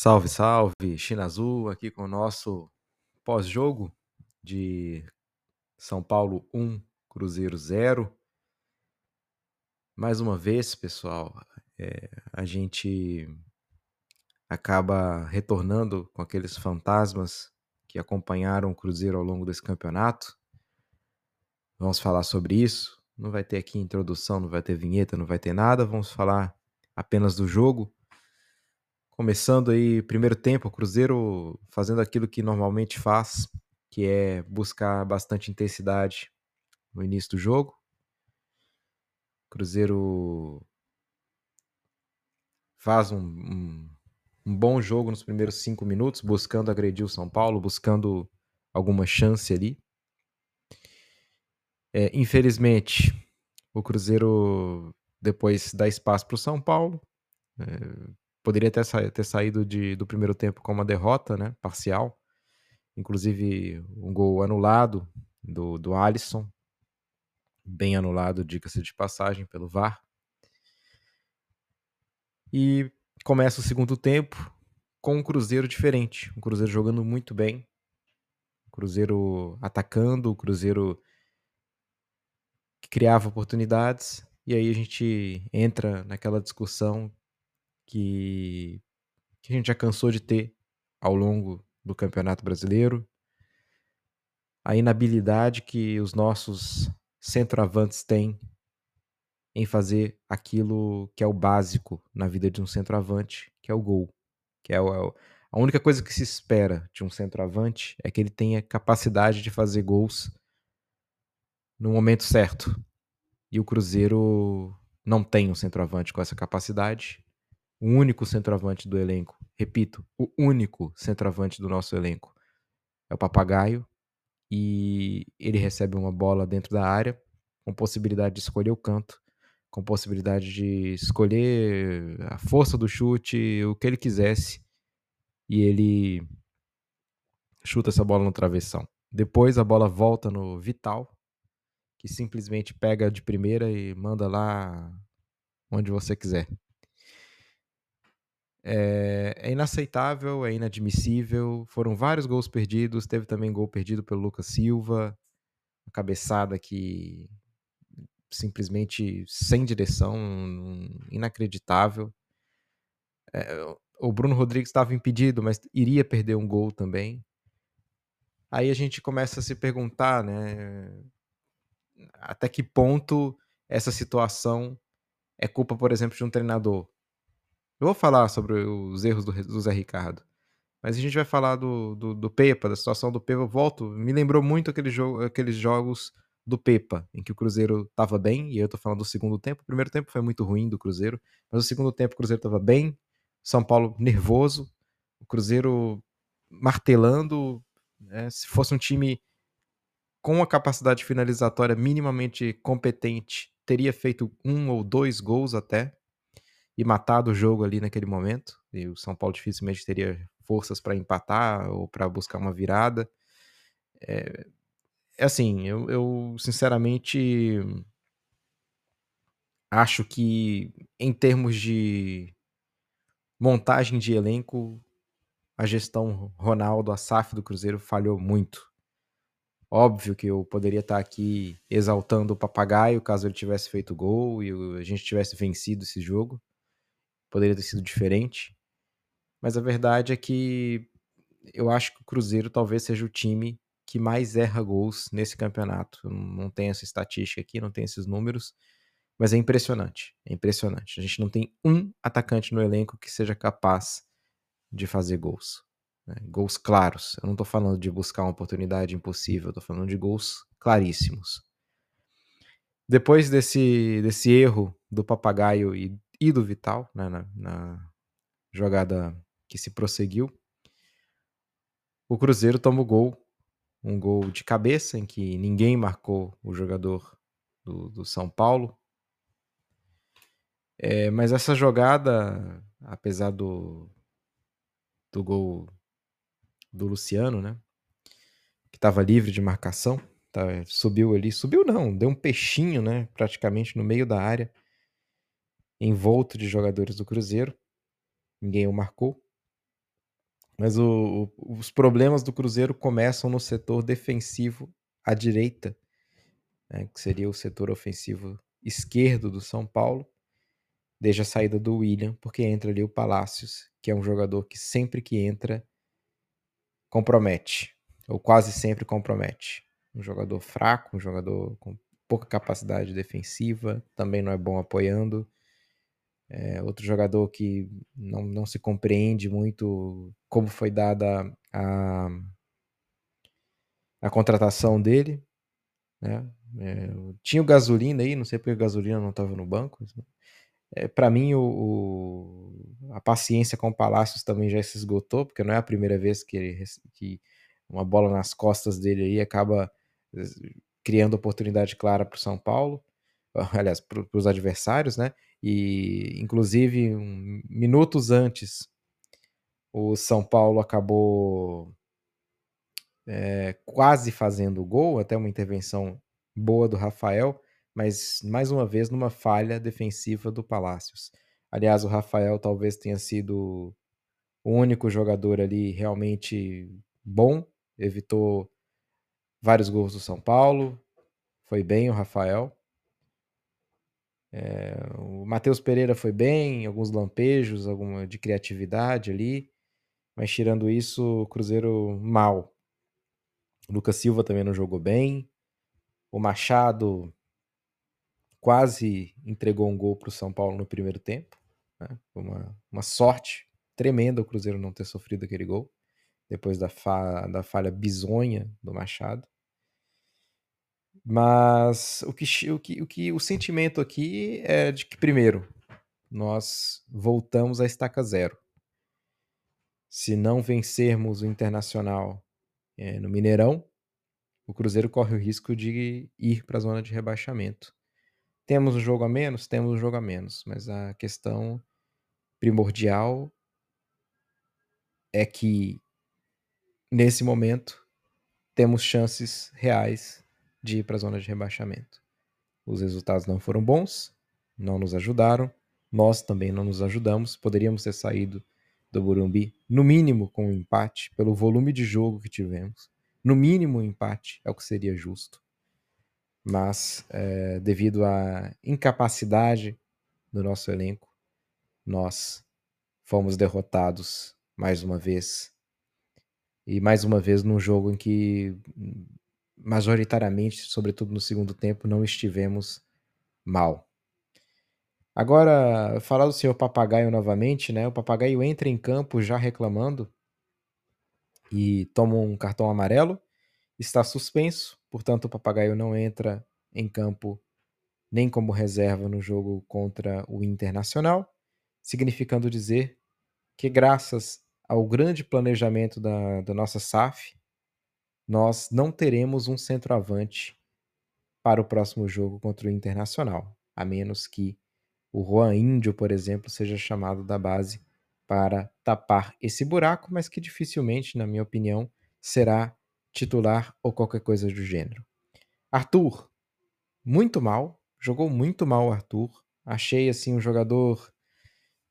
Salve, salve, China Azul aqui com o nosso pós-jogo de São Paulo 1, Cruzeiro 0. Mais uma vez, pessoal, é, a gente acaba retornando com aqueles fantasmas que acompanharam o Cruzeiro ao longo desse campeonato. Vamos falar sobre isso. Não vai ter aqui introdução, não vai ter vinheta, não vai ter nada. Vamos falar apenas do jogo. Começando aí, primeiro tempo, o Cruzeiro fazendo aquilo que normalmente faz, que é buscar bastante intensidade no início do jogo. Cruzeiro faz um, um, um, bom jogo nos primeiros cinco minutos, buscando agredir o São Paulo, buscando alguma chance ali. É, infelizmente, o Cruzeiro depois dá espaço para o São Paulo. É, poderia ter, sa ter saído de, do primeiro tempo com uma derrota, né, parcial. Inclusive um gol anulado do, do Alisson, bem anulado, diga-se de passagem, pelo VAR. E começa o segundo tempo com um Cruzeiro diferente, um Cruzeiro jogando muito bem, um Cruzeiro atacando, o um Cruzeiro que criava oportunidades, e aí a gente entra naquela discussão que, que a gente já cansou de ter ao longo do Campeonato Brasileiro. A inabilidade que os nossos centroavantes têm em fazer aquilo que é o básico na vida de um centroavante, que é o gol. Que é, o, é a única coisa que se espera de um centroavante é que ele tenha capacidade de fazer gols no momento certo. E o Cruzeiro não tem um centroavante com essa capacidade o único centroavante do elenco. Repito, o único centroavante do nosso elenco é o Papagaio e ele recebe uma bola dentro da área com possibilidade de escolher o canto, com possibilidade de escolher a força do chute, o que ele quisesse e ele chuta essa bola no travessão. Depois a bola volta no Vital, que simplesmente pega de primeira e manda lá onde você quiser. É, é, inaceitável, é inadmissível. Foram vários gols perdidos. Teve também gol perdido pelo Lucas Silva. Uma cabeçada que simplesmente sem direção, inacreditável. É, o Bruno Rodrigues estava impedido, mas iria perder um gol também. Aí a gente começa a se perguntar, né? Até que ponto essa situação é culpa, por exemplo, de um treinador? Eu vou falar sobre os erros do, do Zé Ricardo. Mas a gente vai falar do, do, do, Pepa, da situação do Pepa. Eu volto, me lembrou muito aquele jogo, aqueles jogos do Pepa, em que o Cruzeiro estava bem, e eu tô falando do segundo tempo. O primeiro tempo foi muito ruim do Cruzeiro, mas o segundo tempo o Cruzeiro estava bem, São Paulo nervoso, o Cruzeiro martelando. Né? Se fosse um time com a capacidade finalizatória minimamente competente, teria feito um ou dois gols até e matado o jogo ali naquele momento. E o São Paulo dificilmente teria forças para empatar ou para buscar uma virada. É, é assim, eu, eu, sinceramente acho que em termos de montagem de elenco, a gestão Ronaldo, a SAF do Cruzeiro falhou muito. Óbvio que eu poderia estar aqui exaltando o papagaio caso ele tivesse feito gol e a gente tivesse vencido esse jogo poderia ter sido diferente. Mas a verdade é que eu acho que o Cruzeiro talvez seja o time que mais erra gols nesse campeonato. Não tenho essa estatística aqui, não tenho esses números, mas é impressionante. É impressionante. A gente não tem um atacante no elenco que seja capaz de fazer gols. Né? Gols claros. Eu não estou falando de buscar uma oportunidade impossível, estou falando de gols claríssimos. Depois desse, desse erro do papagaio e e do Vital, né, na, na jogada que se prosseguiu. O Cruzeiro toma o gol, um gol de cabeça em que ninguém marcou o jogador do, do São Paulo. É, mas essa jogada, apesar do, do gol do Luciano, né? Que estava livre de marcação, tá, subiu ali, subiu não, deu um peixinho, né? Praticamente no meio da área envolto de jogadores do Cruzeiro. Ninguém o marcou. Mas o o os problemas do Cruzeiro começam no setor defensivo à direita, né, que seria o setor ofensivo esquerdo do São Paulo, desde a saída do William, porque entra ali o Palácios, que é um jogador que sempre que entra compromete, ou quase sempre compromete. Um jogador fraco, um jogador com pouca capacidade defensiva, também não é bom apoiando. É outro jogador que não, não se compreende muito como foi dada a, a contratação dele. Né? É, tinha o gasolina aí, não sei porque o gasolina não estava no banco. É, para mim, o, o, a paciência com o Palácios também já se esgotou, porque não é a primeira vez que, ele, que uma bola nas costas dele aí acaba eh, criando oportunidade clara para o São Paulo, aliás, para os adversários, né? E, inclusive, um, minutos antes, o São Paulo acabou é, quase fazendo o gol, até uma intervenção boa do Rafael, mas mais uma vez numa falha defensiva do Palácios. Aliás, o Rafael talvez tenha sido o único jogador ali realmente bom, evitou vários gols do São Paulo, foi bem o Rafael. É, o Matheus Pereira foi bem, alguns lampejos, alguma de criatividade ali, mas tirando isso, o Cruzeiro mal. O Lucas Silva também não jogou bem. O Machado quase entregou um gol para o São Paulo no primeiro tempo. Né? Uma, uma sorte tremenda o Cruzeiro não ter sofrido aquele gol, depois da, fa da falha bizonha do Machado. Mas o que, o, que, o que o sentimento aqui é de que, primeiro, nós voltamos à estaca zero. Se não vencermos o Internacional é, no Mineirão, o Cruzeiro corre o risco de ir para a zona de rebaixamento. Temos um jogo a menos? Temos um jogo a menos, mas a questão primordial é que, nesse momento, temos chances reais de ir para a zona de rebaixamento. Os resultados não foram bons, não nos ajudaram, nós também não nos ajudamos. Poderíamos ter saído do Burumbi, no mínimo com um empate, pelo volume de jogo que tivemos. No mínimo, um empate é o que seria justo. Mas, é, devido à incapacidade do nosso elenco, nós fomos derrotados mais uma vez. E mais uma vez num jogo em que majoritariamente, sobretudo no segundo tempo, não estivemos mal. Agora, falar do senhor Papagaio novamente, né? O Papagaio entra em campo já reclamando e toma um cartão amarelo, está suspenso, portanto o Papagaio não entra em campo nem como reserva no jogo contra o Internacional, significando dizer que graças ao grande planejamento da, da nossa SAF, nós não teremos um centroavante para o próximo jogo contra o Internacional, a menos que o Juan Índio, por exemplo, seja chamado da base para tapar esse buraco, mas que dificilmente, na minha opinião, será titular ou qualquer coisa do gênero. Arthur, muito mal, jogou muito mal o Arthur. Achei assim um jogador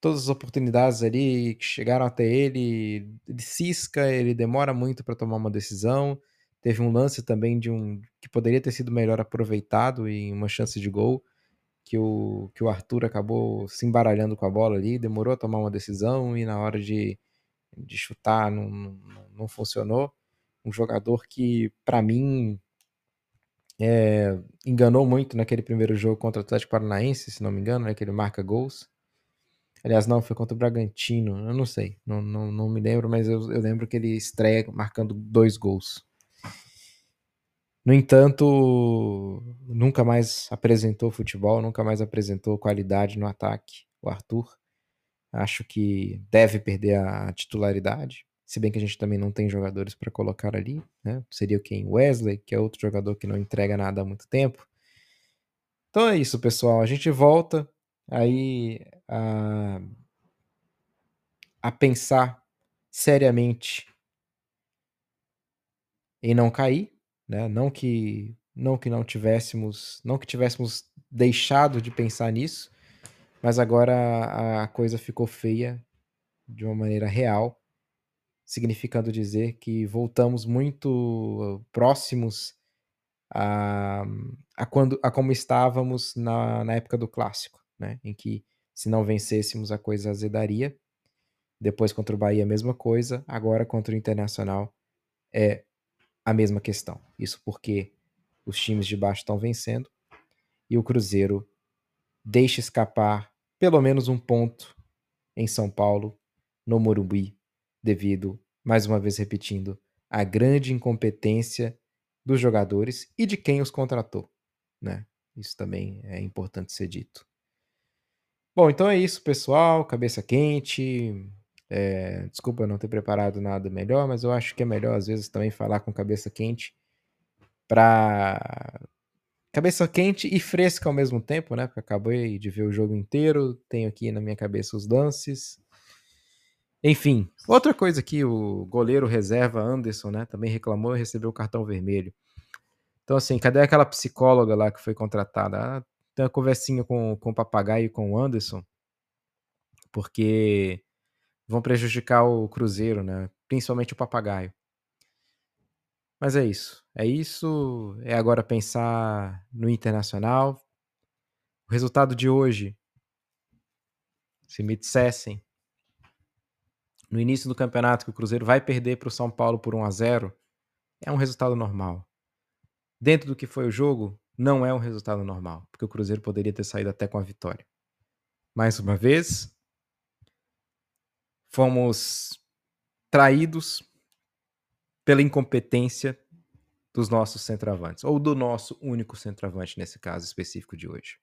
todas as oportunidades ali que chegaram até ele, ele cisca, ele demora muito para tomar uma decisão. Teve um lance também de um que poderia ter sido melhor aproveitado em uma chance de gol, que o, que o Arthur acabou se embaralhando com a bola ali, demorou a tomar uma decisão e na hora de, de chutar não, não, não funcionou. Um jogador que, para mim, é, enganou muito naquele primeiro jogo contra o Atlético Paranaense, se não me engano, né, que ele marca gols. Aliás, não, foi contra o Bragantino, eu não sei, não, não, não me lembro, mas eu, eu lembro que ele estreia marcando dois gols. No entanto, nunca mais apresentou futebol, nunca mais apresentou qualidade no ataque, o Arthur. Acho que deve perder a titularidade, se bem que a gente também não tem jogadores para colocar ali, né? Seria quem? Wesley, que é outro jogador que não entrega nada há muito tempo. Então é isso, pessoal. A gente volta aí a, a pensar seriamente em não cair, né? Não que não que não tivéssemos, não que tivéssemos deixado de pensar nisso, mas agora a coisa ficou feia de uma maneira real significando dizer que voltamos muito próximos a, a, quando, a como estávamos na, na época do clássico, né? Em que se não vencêssemos a coisa azedaria. Depois contra o Bahia a mesma coisa, agora contra o Internacional é a mesma questão. Isso porque os times de baixo estão vencendo e o Cruzeiro deixa escapar pelo menos um ponto em São Paulo, no Morumbi, devido, mais uma vez repetindo, à grande incompetência dos jogadores e de quem os contratou, né? Isso também é importante ser dito. Bom, então é isso, pessoal. Cabeça quente. É, desculpa não ter preparado nada melhor, mas eu acho que é melhor às vezes também falar com cabeça quente para cabeça quente e fresca ao mesmo tempo, né? Porque acabei de ver o jogo inteiro, tenho aqui na minha cabeça os lances. Enfim, outra coisa que o goleiro reserva Anderson, né, também reclamou e recebeu o cartão vermelho. Então, assim, cadê aquela psicóloga lá que foi contratada? Ah, tem uma conversinha com, com o papagaio e com o Anderson, porque vão prejudicar o Cruzeiro, né? Principalmente o papagaio. Mas é isso. É isso. É agora pensar no internacional. O resultado de hoje, se me dissessem no início do campeonato que o Cruzeiro vai perder para o São Paulo por 1 a 0 é um resultado normal. Dentro do que foi o jogo, não é um resultado normal, porque o Cruzeiro poderia ter saído até com a vitória. Mais uma vez, fomos traídos pela incompetência dos nossos centroavantes, ou do nosso único centroavante nesse caso específico de hoje.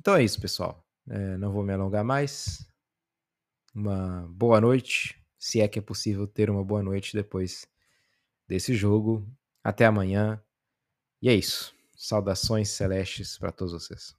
Então é isso, pessoal. É, não vou me alongar mais uma boa noite, se é que é possível ter uma boa noite depois desse jogo. Até amanhã. E é isso. Saudações celestes para todos vocês.